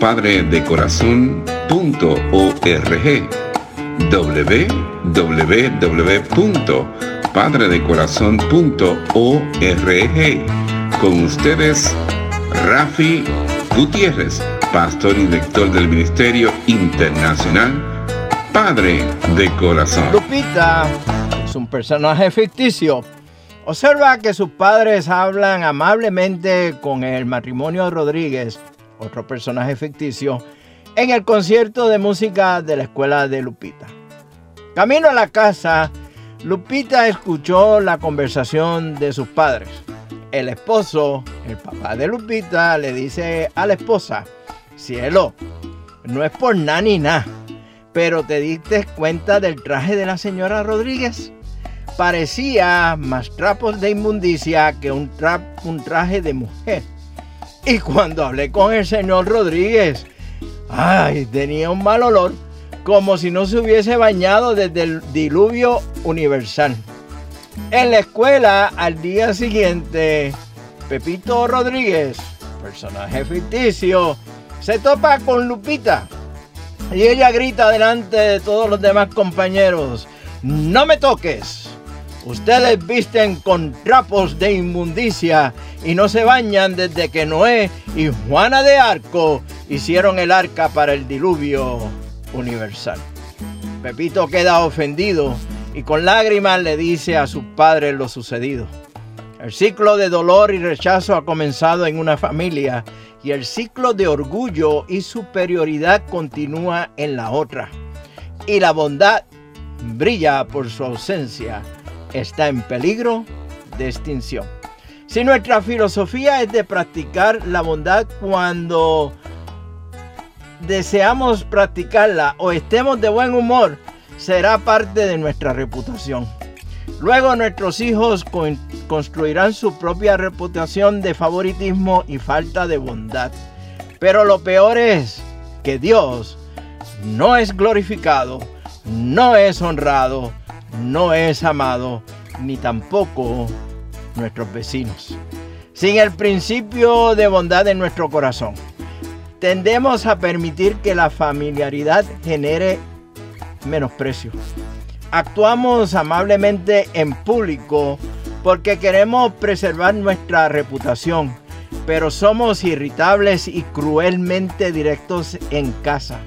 www.padredecorazon.org www.padredecorazon.org Con ustedes, Rafi Gutiérrez, pastor y director del Ministerio Internacional Padre de Corazón. Lupita es un personaje ficticio. Observa que sus padres hablan amablemente con el matrimonio Rodríguez, otro personaje ficticio, en el concierto de música de la escuela de Lupita. Camino a la casa, Lupita escuchó la conversación de sus padres. El esposo, el papá de Lupita, le dice a la esposa, cielo, no es por nada ni nada, pero te diste cuenta del traje de la señora Rodríguez parecía más trapos de inmundicia que un, un traje de mujer. Y cuando hablé con el señor Rodríguez, ay, tenía un mal olor, como si no se hubiese bañado desde el diluvio universal. En la escuela, al día siguiente, Pepito Rodríguez, personaje ficticio, se topa con Lupita. Y ella grita delante de todos los demás compañeros, no me toques. Ustedes visten con trapos de inmundicia y no se bañan desde que Noé y Juana de Arco hicieron el arca para el diluvio universal. Pepito queda ofendido y con lágrimas le dice a sus padres lo sucedido. El ciclo de dolor y rechazo ha comenzado en una familia y el ciclo de orgullo y superioridad continúa en la otra. Y la bondad brilla por su ausencia está en peligro de extinción. Si nuestra filosofía es de practicar la bondad cuando deseamos practicarla o estemos de buen humor, será parte de nuestra reputación. Luego nuestros hijos construirán su propia reputación de favoritismo y falta de bondad. Pero lo peor es que Dios no es glorificado, no es honrado, no es amado, ni tampoco nuestros vecinos. Sin el principio de bondad en nuestro corazón, tendemos a permitir que la familiaridad genere menosprecio. Actuamos amablemente en público porque queremos preservar nuestra reputación, pero somos irritables y cruelmente directos en casa,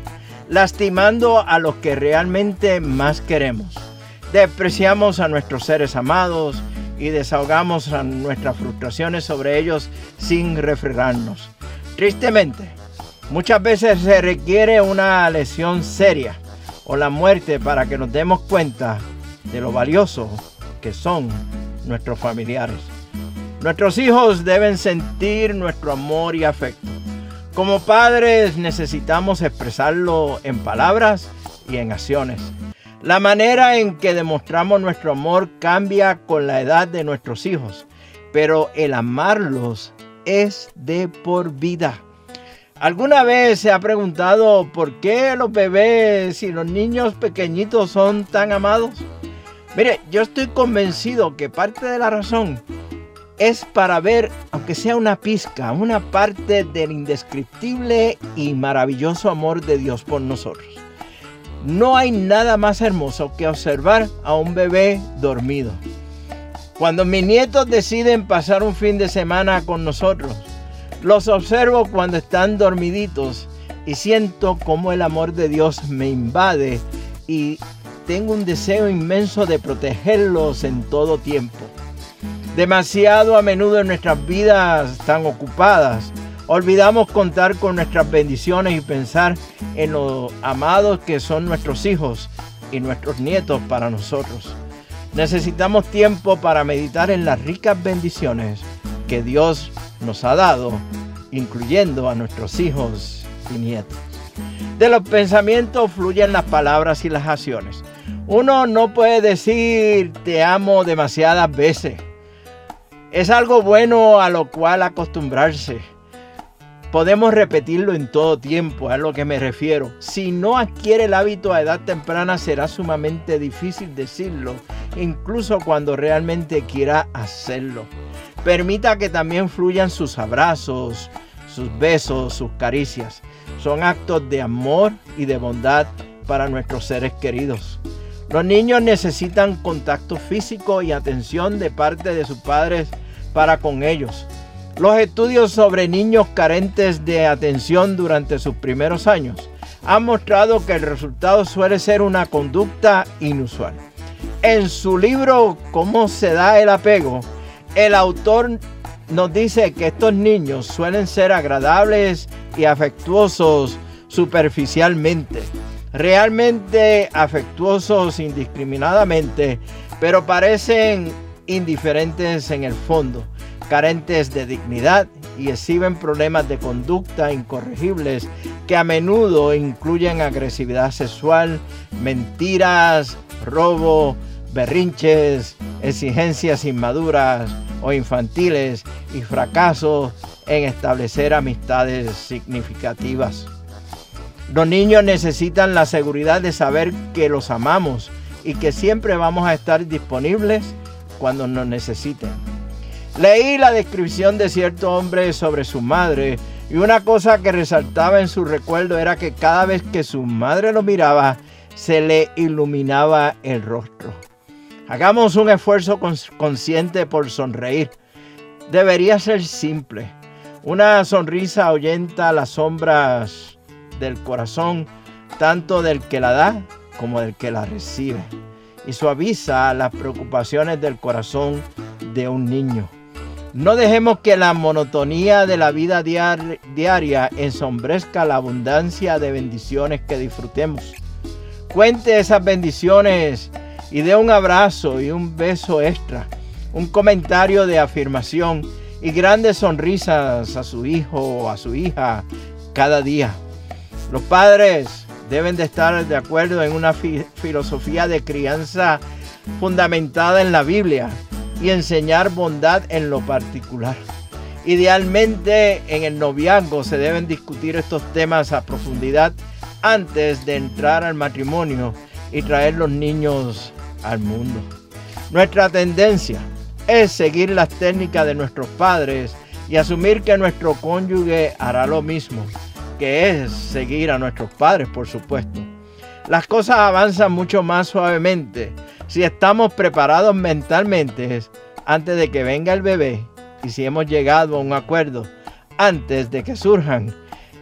lastimando a los que realmente más queremos. Despreciamos a nuestros seres amados y desahogamos nuestras frustraciones sobre ellos sin refrenarnos. Tristemente, muchas veces se requiere una lesión seria o la muerte para que nos demos cuenta de lo valioso que son nuestros familiares. Nuestros hijos deben sentir nuestro amor y afecto. Como padres necesitamos expresarlo en palabras y en acciones. La manera en que demostramos nuestro amor cambia con la edad de nuestros hijos, pero el amarlos es de por vida. ¿Alguna vez se ha preguntado por qué los bebés y los niños pequeñitos son tan amados? Mire, yo estoy convencido que parte de la razón es para ver, aunque sea una pizca, una parte del indescriptible y maravilloso amor de Dios por nosotros. No hay nada más hermoso que observar a un bebé dormido. Cuando mis nietos deciden pasar un fin de semana con nosotros, los observo cuando están dormiditos y siento como el amor de Dios me invade y tengo un deseo inmenso de protegerlos en todo tiempo. Demasiado a menudo en nuestras vidas tan ocupadas, olvidamos contar con nuestras bendiciones y pensar en los amados que son nuestros hijos y nuestros nietos para nosotros. Necesitamos tiempo para meditar en las ricas bendiciones que Dios nos ha dado, incluyendo a nuestros hijos y nietos. De los pensamientos fluyen las palabras y las acciones. Uno no puede decir te amo demasiadas veces. Es algo bueno a lo cual acostumbrarse. Podemos repetirlo en todo tiempo, a lo que me refiero. Si no adquiere el hábito a edad temprana será sumamente difícil decirlo, incluso cuando realmente quiera hacerlo. Permita que también fluyan sus abrazos, sus besos, sus caricias. Son actos de amor y de bondad para nuestros seres queridos. Los niños necesitan contacto físico y atención de parte de sus padres para con ellos. Los estudios sobre niños carentes de atención durante sus primeros años han mostrado que el resultado suele ser una conducta inusual. En su libro Cómo se da el apego, el autor nos dice que estos niños suelen ser agradables y afectuosos superficialmente realmente afectuosos indiscriminadamente, pero parecen indiferentes en el fondo, carentes de dignidad y exhiben problemas de conducta incorregibles que a menudo incluyen agresividad sexual, mentiras, robo, berrinches, exigencias inmaduras o infantiles y fracasos en establecer amistades significativas. Los niños necesitan la seguridad de saber que los amamos y que siempre vamos a estar disponibles cuando nos necesiten. Leí la descripción de cierto hombre sobre su madre y una cosa que resaltaba en su recuerdo era que cada vez que su madre lo miraba, se le iluminaba el rostro. Hagamos un esfuerzo consciente por sonreír. Debería ser simple. Una sonrisa ahuyenta las sombras del corazón, tanto del que la da como del que la recibe, y suaviza las preocupaciones del corazón de un niño. No dejemos que la monotonía de la vida diaria ensombrezca la abundancia de bendiciones que disfrutemos. Cuente esas bendiciones y dé un abrazo y un beso extra, un comentario de afirmación y grandes sonrisas a su hijo o a su hija cada día. Los padres deben de estar de acuerdo en una filosofía de crianza fundamentada en la Biblia y enseñar bondad en lo particular. Idealmente en el noviazgo se deben discutir estos temas a profundidad antes de entrar al matrimonio y traer los niños al mundo. Nuestra tendencia es seguir las técnicas de nuestros padres y asumir que nuestro cónyuge hará lo mismo que es seguir a nuestros padres, por supuesto. Las cosas avanzan mucho más suavemente si estamos preparados mentalmente antes de que venga el bebé y si hemos llegado a un acuerdo antes de que surjan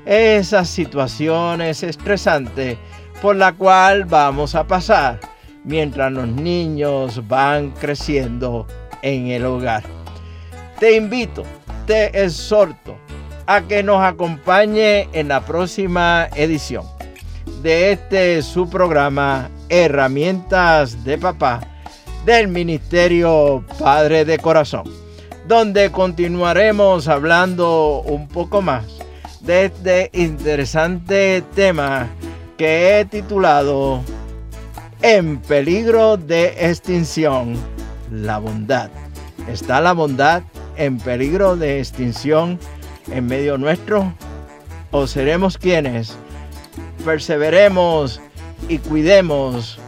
esas situaciones estresantes por la cual vamos a pasar mientras los niños van creciendo en el hogar. Te invito, te exhorto a que nos acompañe en la próxima edición de este su programa Herramientas de Papá del Ministerio Padre de Corazón, donde continuaremos hablando un poco más de este interesante tema que he titulado En peligro de extinción, la bondad. ¿Está la bondad en peligro de extinción? en medio nuestro? ¿O seremos quienes perseveremos y cuidemos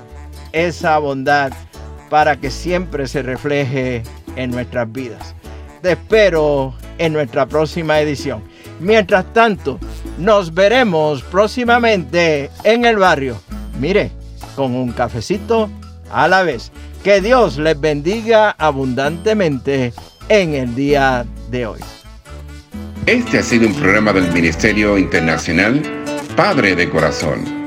esa bondad para que siempre se refleje en nuestras vidas? Te espero en nuestra próxima edición. Mientras tanto, nos veremos próximamente en el barrio. Mire, con un cafecito a la vez. Que Dios les bendiga abundantemente en el día de hoy. Este ha sido un programa del Ministerio Internacional Padre de Corazón,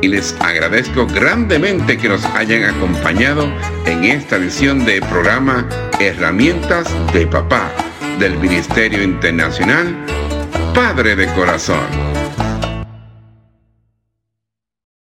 y les agradezco grandemente que nos hayan acompañado en esta edición de programa Herramientas de Papá del Ministerio Internacional Padre de Corazón.